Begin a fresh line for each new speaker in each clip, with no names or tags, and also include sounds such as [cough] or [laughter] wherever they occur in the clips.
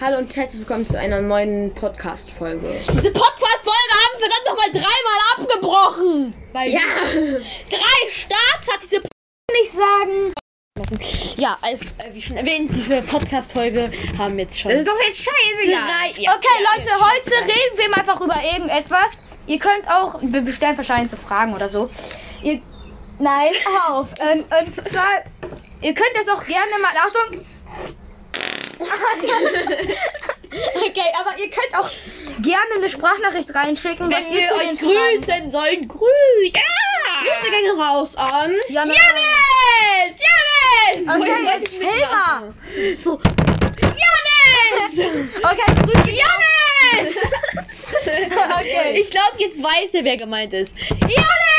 Hallo und herzlich willkommen zu einer neuen Podcast-Folge.
Diese Podcast-Folge haben wir dann noch mal dreimal abgebrochen. Weil
Ja!
drei Starts hat diese P nicht sagen. Ja, also, äh, wie schon erwähnt, diese Podcast-Folge haben jetzt schon
Das ist doch jetzt scheiße,
drei. Ja,
Okay,
ja,
Leute, heute reden wir mal einfach über irgendetwas. Ihr könnt auch, wir bestellen wahrscheinlich so Fragen oder so. Ihr, nein, auf. Ähm, und zwar, ihr könnt das auch gerne mal, Achtung. [laughs] okay, aber ihr könnt auch gerne eine Sprachnachricht reinschicken, was
Wenn
ihr
wir
zu
euch
den Fragen-
grüßen sollen, grüß! Ja!
Grüße gehen raus an.
Janis! Janis!
Okay, jetzt
mitmachen. So. Janis! [laughs]
Okay, grüß dich.
Janis! [laughs]
Okay.
Ich glaube, jetzt weiß er, wer gemeint ist. Janis!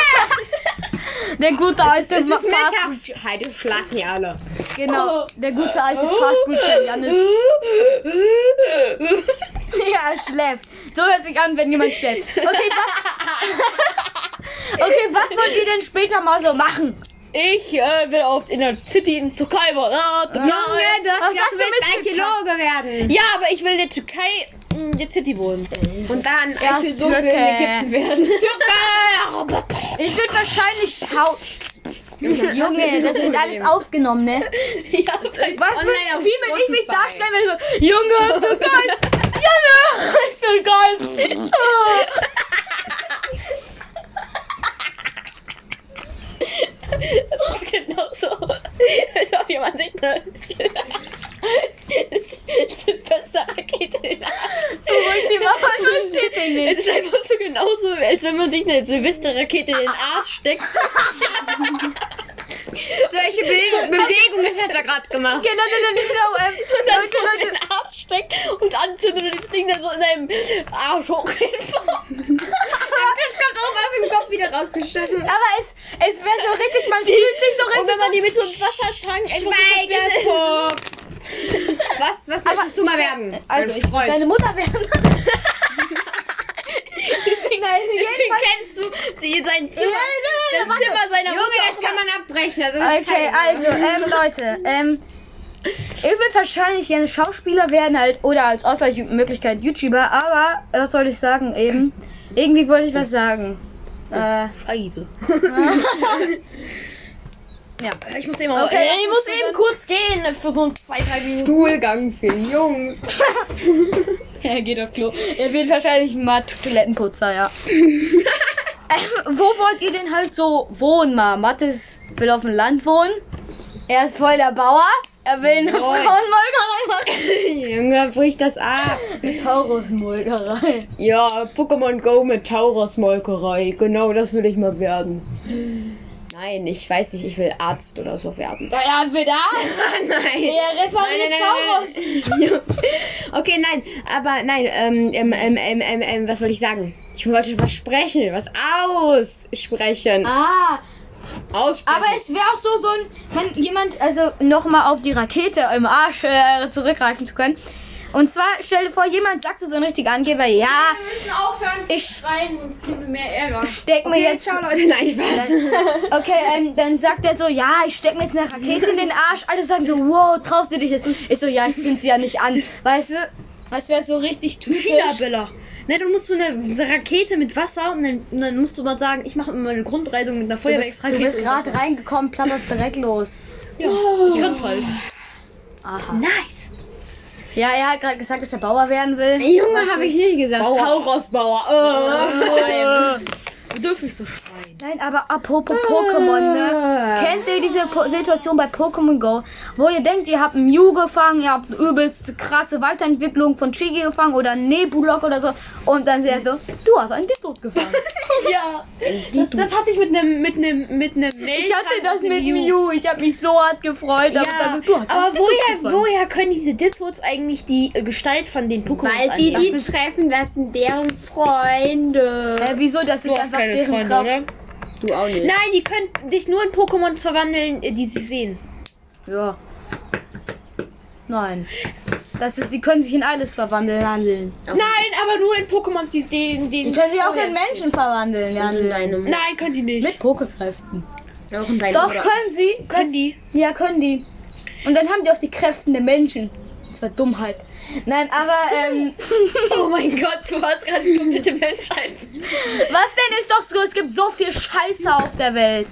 Der gute alte
Es ist
Fast-
Mittagszeit, wir schlafen hier alle.
Genau, der gute alte Fastfood Janis. [laughs] Ja, er schläft. So hört sich an, wenn jemand schläft. Okay, was, [laughs] okay, was wollt ihr denn später mal so machen?
Ich äh, will auf in der City in Türkei beraten.
Junge, du hast
Was hast
du willst? Archäologe werden.
Ja, aber ich will in der Türkei in City wohnen.
Und dann
Ja,
in
Türke.
Ägypten werden. [laughs]
Ich würde wahrscheinlich schau. Junge, das wird alles
auf.
aufgenommen, ne?
ja,
Was
Online
würd,
auf
wie will ich mich darstellen, wenn so, Junge, so geil. [laughs] Junge, ist so geil. [laughs]
das ist genauso, als ob jemand sich eine beste Rakete in den Arsch
Beruhig die Mama, ich verstehe dich
Es
nicht.
ist einfach so genauso, als wenn man sich eine Silvesterrakete in den Arsch steckt. [laughs]
Solche Be Bewegungen hat er gerade gemacht.
Okay, Leute, Leute, Leute, ähm,
und dann
Leute, Leute.
den Arsch steckt und anzündet und das Ding dann so in seinem Arsch hochgeht. [laughs]
Das kommt auch aus dem Kopf wieder rausgeschnitten.
Aber es, es wäre so richtig, man fühlt sich so richtig
Und wenn man die mit so einem Wassertank.
Schweigefuchs. [laughs] Was, was möchtest du mal werden?
Also, ich
Freund.
deine Mutter werden.
Kennst du die, sein Zimmer,
Ja, ja, ja,
das. Zimmer seiner
Junge,
Mutter
das kann man abbrechen. Das ist
Okay, also, ähm, Leute, ähm, ich würde wahrscheinlich gerne Schauspieler werden halt oder als Ausweichmöglichkeit YouTuber, aber was soll ich sagen eben? Irgendwie wollte ich was sagen. Äh,
Scheiße. [laughs]
ja.
Ich muss eben,
Okay,
ich muss eben kurz gehen für so zwei, drei Minuten.
Stuhlgang für Jungs. [laughs] [laughs]
Er geht auf Klo. Er wird wahrscheinlich mal Toilettenputzer, ja. [laughs] ähm, wo wollt ihr denn halt so wohnen, mal? Mathis will auf dem Land wohnen. Er ist voll der Bauer. Er will eine. Frauenmolkerei machen. [laughs]
Junge, brich das ab.
Taurusmolkerei.
Ja, Pokémon Go mit Taurus-Molkerei. Genau das will ich mal werden. Nein, ich weiß nicht, ich will Arzt oder so werden.
Ja, ja, wird er. [laughs]
nein.
Er repariert
nein, nein. [laughs] Okay, nein, aber nein, ähm, ähm, ähm, ähm, ähm, ähm, was wollte ich sagen? Ich wollte was sprechen, was aussprechen.
Ah,
Aussprechen.
aber es wäre auch so, so ein, wenn jemand, also nochmal auf die Rakete im Arsch äh, zurückgreifen zu können. Und zwar, stell dir vor, jemand sagt so, so ein richtiger Angeber, ja,
Wir müssen aufhören zu
Ich-
schreien, sonst kriegen wir mehr Ärger.
steck mir
okay,
jetzt
ciao Leute, nein, Spaß.
Okay, ähm, dann sagt er so, ja, ich steck mir jetzt eine Rakete in den Arsch. Alle sagen so, wow, traust du dich jetzt? Ich so, ja, ich zünd sie ja nicht an. Weißt du? Das wäre so richtig typisch.
China-Biller. Ne, dann musst du eine Rakete mit Wasser und dann, und dann musst du mal sagen, ich mache immer eine Grundreisung mit einer
Du bist,
Feuerwerksrakete.
du bist
und
gerade reingekommen, plapperst direkt los.
Ja, ich kann's halt.
Aha.
Nice.
Ja, er hat gerade gesagt, dass er Bauer werden will.
Junge, habe ich nicht gesagt.
Bauer.
Taurusbauer. Oh, nein.
Wir dürfen nicht so schreien.
Nein, aber apropos Pokémon, ne? Kennt ihr diese po Situation bei Pokémon Go, wo ihr denkt, ihr habt einen Mew gefangen, ihr habt übelst krasse Weiterentwicklung von Chigi gefangen oder einen Nebulok oder so und dann sagt er so, du hast einen Dittot gefangen. [laughs]
Ja. Das, das hatte ich mit einem mit einem mit einem
ich hatte das mit Mew, ich habe mich so hart gefreut. aber
Ja,
dann, du hast einen
aber woher,
gefangen.
woher können diese Dittos eigentlich die äh, Gestalt von den Pokémon
Weil die die treffen lassen, deren Freunde.
Hä, wieso? Das
Du
ist
hast
einfach
keine
deren
Freunde,
Kraft.
oder?
Du auch nicht.
Nein, die können dich nur in Pokémon verwandeln, äh, die sie sehen.
Ja. Nein. Das ist, sie können sich in alles verwandeln, handeln.
Nein, aber nur in Pokémon, die den, den
Die können sich auch in Menschen verwandeln, handeln.
deinem.
Nein, können sie nicht.
Mit Pokekräften.
Auch in deinem
Doch,
Bruder.
können sie.
können die.
Ja, können die. Und dann haben die auch die Kräfte der Menschen. Das war Dummheit. Nein, aber, ähm, [laughs]
Oh mein Gott, du hast gerade die komplette Menschheit.
was denn ist doch so? Es gibt so viel Scheiße auf der Welt.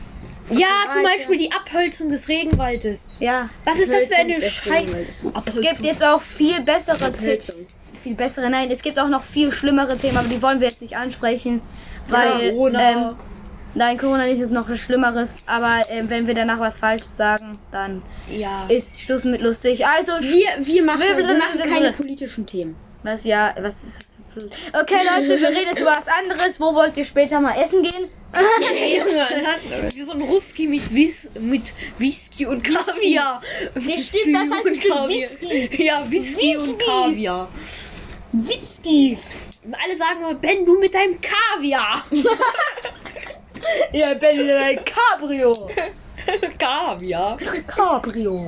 Ja, zum Beispiel die Abholzung des Regenwaldes.
Ja.
Was ist das für eine Scheiße?
Es gibt jetzt auch viel bessere.
Abholzung.
Viel bessere, nein, es gibt auch noch viel schlimmere Themen, aber die wollen wir jetzt nicht ansprechen. Weil,
Corona.
ähm, nein, Corona nicht ist noch was Schlimmeres, aber ähm, wenn wir danach was Falsches sagen, dann
Ja.
ist Schluss mit lustig. Also,
Wir, wir machen,
Wir-
wir machen keine politischen Themen.
was, ja, was ist? Okay, Leute, wir reden jetzt über was anderes. Wo wollt ihr später mal essen gehen?
Wie so ein Ruski mit, Whis mit Whisky und Kaviar.
Nee, stimmt, das heißt
und Kaviar. Ja, Whisky, und
Whisky.
Kaviar.
Whisky.
Alle sagen immer, Ben, du mit deinem Kaviar. [laughs] [laughs]
Ja, Ben, wieder ein Cabrio. [laughs]
Kaviar.
Cabrio.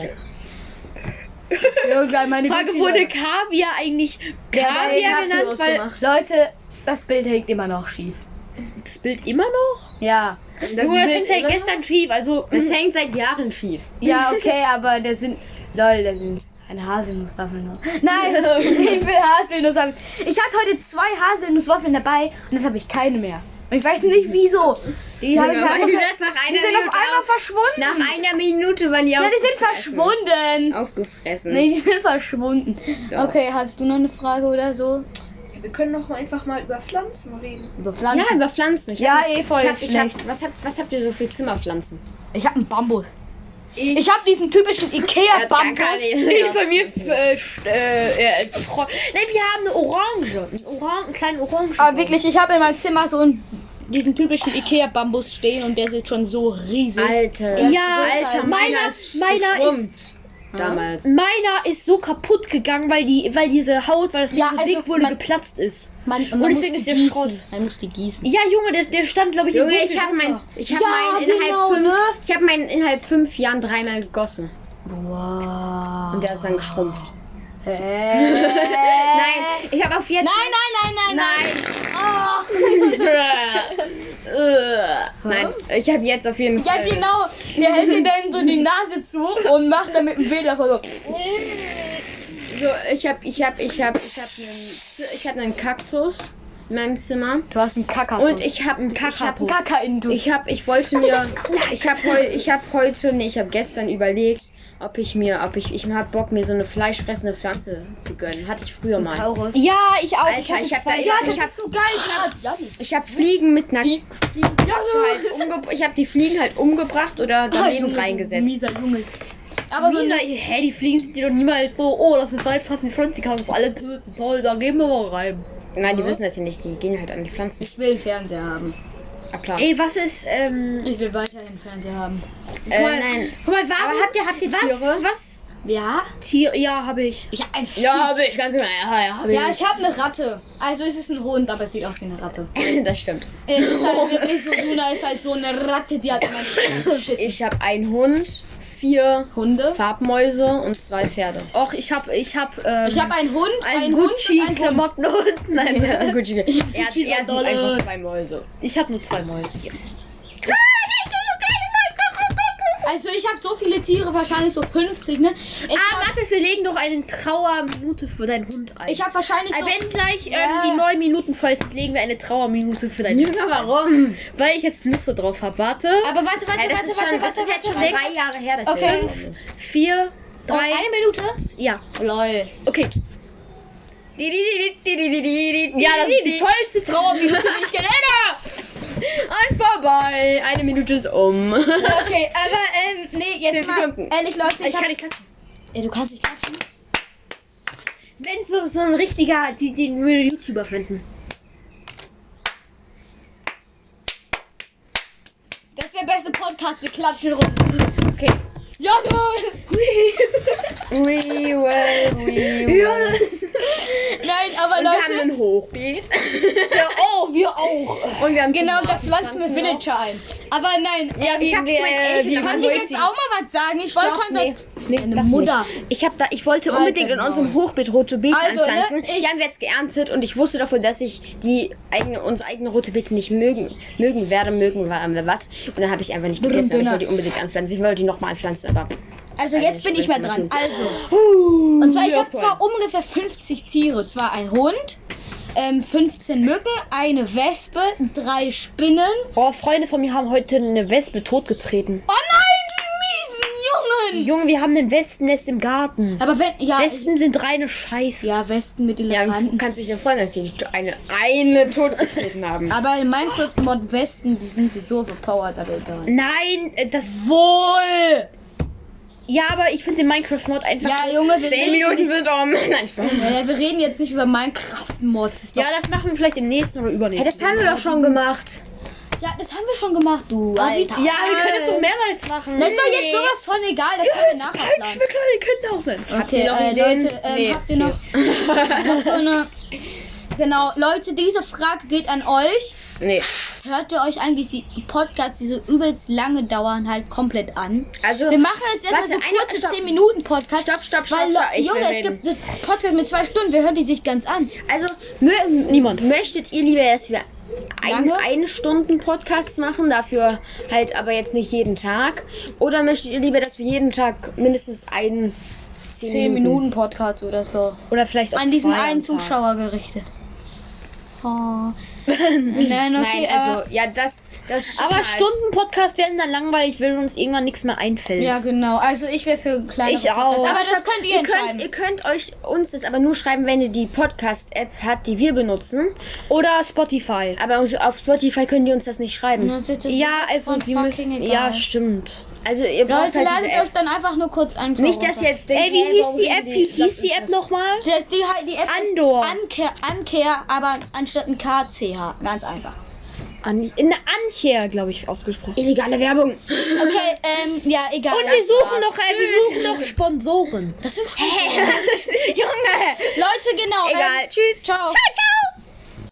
Irgendwann meine
Frage,
Gucci-
wurde Kaviar eigentlich Kaviar genannt? Weil
Leute, das Bild hängt immer noch schief.
das Bild immer noch?
Ja.
Das
Junge, das
Bild
hängt seit
noch?
gestern schief. Also,
Es hängt seit Jahren schief. [laughs]
Ja, okay, aber der sind. Lol, der sind. Eine Haselnusswaffel noch. Nein, ich will Haselnusswaffeln. Ich hatte heute zwei Haselnusswaffeln dabei und jetzt habe ich keine mehr. Ich weiß nicht wieso. Die, hab ich ver-
das nach
die
einer
sind auf
Minute
einmal
auf-
verschwunden.
Nach einer Minute waren die
ja, die sind verschwunden.
Aufgefressen.
Nee, die sind verschwunden.
Ja.
Okay, hast du noch eine Frage oder so?
wir können doch einfach mal über Pflanzen reden.
Über
Ja,
Pflanzen?
über Pflanzen. Ich
Ja,
hab-
eh, voll
ich hab, ich hab,
schlecht.
was, habt, was habt ihr so für Zimmerpflanzen?
Ich habe einen Bambus. Ich habe diesen typischen Ikea-Bambus.
Hinter mir äh, äh, äh, tro- Nein, wir haben eine Orange. Einen, Oran einen kleinen Orange.
Aber wirklich, ich habe in meinem Zimmer so einen, diesen typischen Ikea-Bambus stehen und der ist schon so riesig.
Alter.
Ja,
Alter,
meiner-
ist
meiner
geschrumpft. Damals.
Meiner ist so kaputt gegangen, weil die, weil diese Haut, weil das
Ja,
so
also
dick wurde,
man-
geplatzt ist.
Man,
Und deswegen ist der
gießen.
Schrott.
Man muss die gießen.
Ja, Junge, der, der stand, glaube ich, in
Junge,
so
ich habe mein, ich hab
Ja,
meinen innerhalb
genau,
fünf,
ne?
ich habe meinen innerhalb fünf Jahren dreimal gegossen
Wow.
und der ist dann geschrumpft.
Hä? [laughs]
Nein, ich habe auf jetzt.
Nein, nein, nein, nein, nein.
Äh, Nein, ich habe jetzt auf jeden
Ja,
Fall.
genau. Der hält dir dann so die Nase zu und macht dann mit dem Bild davon so.
So, ich habe, ich habe, ich habe, ich habe einen, ich habe einen Kaktus in meinem Zimmer
Du hast einen Kacker.
und ich habe einen
Kacker-Intus.
Ich habe, ich wollte mir, [laughs] ich habe heute, ich habe heute, nee, ich habe gestern überlegt, ob ich mir, ob ich, ich hab Bock mir so eine fleischfressende Pflanze zu gönnen. Hatte ich früher mal.
Taurus.
Ja, ich auch.
Alter, ich hab
zwei-
da-
ja,
ich
das
hab-
ist so geil.
Ich habe Fliegen mit einer, Fliegen halt umge ich habe die Fliegen halt umgebracht oder daneben reingesetzt.
Mieser Junge.
Aber so, hä, die Fliegen sind dir doch niemals so, oh, das ist weit fast eine Pflanze, die kann uns alle töten. Toll, da gehen wir mal rein.
Nein, die wissen das ja nicht. Die gehen halt an die Pflanzen.
Ich will Fernseher haben.
Applaus.
Ey, was ist, ähm,
Ich will weiterhin Fernseher haben.
äh,
guck mal,
nein.
guck mal, warum,
Aber habt ihr- habt ihr
was,
Tiere?
was,
Ja?
Tier, ja, habe ich.
Ich hab ein
Ja, habe ich ganz genau. Ja, ja, habe
Ja, ich habe eine Ratte. Also es ist ein Hund, aber es sieht aus wie eine Ratte. [laughs]
das stimmt.
Es ist halt wirklich so, Luna ist halt so eine Ratte, die hat immer. [laughs]
Ich habe einen Hund, vier
Hunde.
Farbmäuse und zwei Pferde.
Och, ich hab, ich hab, ähm,
Ich habe einen Hund,
ein
einen Hund und einen Hund.
Gucci-Klamottenhund. [laughs] Nein,
Ja, gut, er, hat- er hat einfach zwei Mäuse.
ich hab nur zwei Mäuse hier.
Also ich habe so viele Tiere, wahrscheinlich so 50, ne? Ich
Ah, warte, wir legen doch eine Trauerminute für deinen Hund ein.
ich habe wahrscheinlich
Äh,
so...
Wenn gleich ähm,
Ja.
die neun Minuten voll sind, legen wir eine Trauerminute für deinen Hund.
Junge, warum?
Weil ich jetzt Lust darauf habe. Warte.
Aber warte, warte,
Ja, das
warte,
ist,
warte,
schon,
warte,
das ist jetzt schon
warte,
drei Jahre her, dass
Okay.
wir das machen.
Vier,
Drei.
drei.
Eine Minute?
Ja.
Lol.
Okay. Ja, das ist die tollste Trauerminute, die ich kenne.
Vorbei. Eine Minute ist um.
Okay, [laughs] aber ähm, nee, jetzt
Zehn
mal
Sekunden.
ehrlich, Leute, ich,
Ich kann nicht klatschen.
Ey, du kannst nicht klatschen.
Wenn so, so ein richtiger, die, den würde YouTuber finden.
Das ist der beste Podcast, wir klatschen rum.
Okay.
Ja,
We will, we will.
Nein, aber
Und wir haben
Leute,
ein Hochbeet.
ja, oh, wir auch.
Und wir haben
Genau, da pflanzen wir. Villager ein. Aber nein,
Ja, ich hab zu meinen Eltern
kann ich
wollte
jetzt auch mal was sagen? Ich wollte schon
nee, nee,
Mutter.
Nicht. Ich hab da, ich wollte
Halt
unbedingt in unserem. Hochbeet rote Beete
Also, ne,
anpflanzen.
ich-
die haben wir jetzt geerntet und ich wusste davon, dass ich die eigene, unsere eigene rote Beete nicht mögen, mögen werde, mögen wir was. Und dann habe ich einfach nicht gegessen. Ich wollte die unbedingt anpflanzen. Ich wollte die nochmal anpflanzen, aber
Also jetzt bin ich mal dran. Also, und zwar ich habe zwar ungefähr 50 Tiere. Zwar ein Hund, ähm, 15 Mücken, eine Wespe, drei Spinnen.
Oh, Freunde von mir haben heute eine Wespe totgetreten.
Oh nein, die miesen Jungen!
Junge, wir haben ein Wespennest im Garten.
Aber wenn, ja,
Wespen sind reine Scheiße.
ja, Westen mit
Ja,
Elefanten.
du kannst dich ja freuen, dass sie eine, eine totgetreten haben. [laughs]
Aber in Minecraft-Mod Westen, die sind die so overpowered, aber egal.
Nein, äh, das.
Wohl!
Ja, aber ich finde den Minecraft-Mod einfach.
Ja, Junge, wir
Zehn
reden
Minuten
nicht,
sind um. [laughs] Nein, Spaß.
ja, wir reden jetzt nicht über Minecraft-Mods.
Ja, das machen wir vielleicht im nächsten oder
Hey,
übernächsten.
das haben wir doch schon gemacht.
ja, das haben wir schon gemacht, du.
Wie-
Alter.
Ja, wir können es doch mehrmals machen.
Das ist doch jetzt sowas von egal, das können wir nachher planen.
die könnten auch sein.
Okay,
ihr noch
äh? Leute, ähm,
Nee,
habt ihr noch, [laughs] noch so eine... Genau, Leute, diese Frage geht an euch.
Nee.
Hört ihr euch eigentlich die Podcasts, die so übelst lange dauern, halt komplett an?
Also,
Wir machen jetzt erstmal so
eine-
kurze
stopp.
10 Minuten Podcast.
Stopp, stopp, stopp,
Weil,
stopp, ich
Junge,
will
es
reden.
gibt das Podcast mit zwei Stunden, wir hören die sich ganz an.
also
Niemand.
möchtet ihr lieber, dass wir ein,
Lange?
eine Stunden Podcasts machen, dafür halt aber jetzt nicht jeden Tag? Oder möchtet ihr lieber, dass wir jeden Tag mindestens einen
10 Minuten Podcast oder so.
Oder vielleicht auch
An diesen einen
Tag.
Zuschauer gerichtet. Oh. [laughs] Nein, okay,
Nein,
aber,
also, ja, das, das
Aber. Stunden-Podcast werden dann langweilig, weil uns irgendwann nichts mehr einfällt.
Ja, genau. Also ich wäre für kleine
Ich auch.
Aber das könnt ihr
Ihr
entscheiden.
könnt, ihr könnt euch uns das aber nur schreiben, wenn ihr die Podcast-App habt, die wir benutzen.
Oder Spotify.
Aber auf Spotify könnt ihr uns das nicht schreiben.
Ja, also sie müssen.
egal.
Ja, stimmt.
Also ihr braucht
Leute,
halt
ladet euch dann einfach nur kurz an.
Nicht, dass ihr jetzt denkt,
Ey, wie
hey,
hieß die App? Wie hieß die App nochmal?
Das, die, die App
Andor.
ist Ankehr, Ankehr, aber anstatt ein KCH. Ganz einfach.
An, in der Ancher, glaube ich, ausgesprochen.
Illegale Werbung.
Okay, ähm, ja, egal.
Und wir suchen noch, äh, wir suchen noch Sponsoren.
Das ist [laughs]
Junge.
Leute, genau.
Egal.
Ähm,
Tschüss.
ciao.
Ciao, ciao.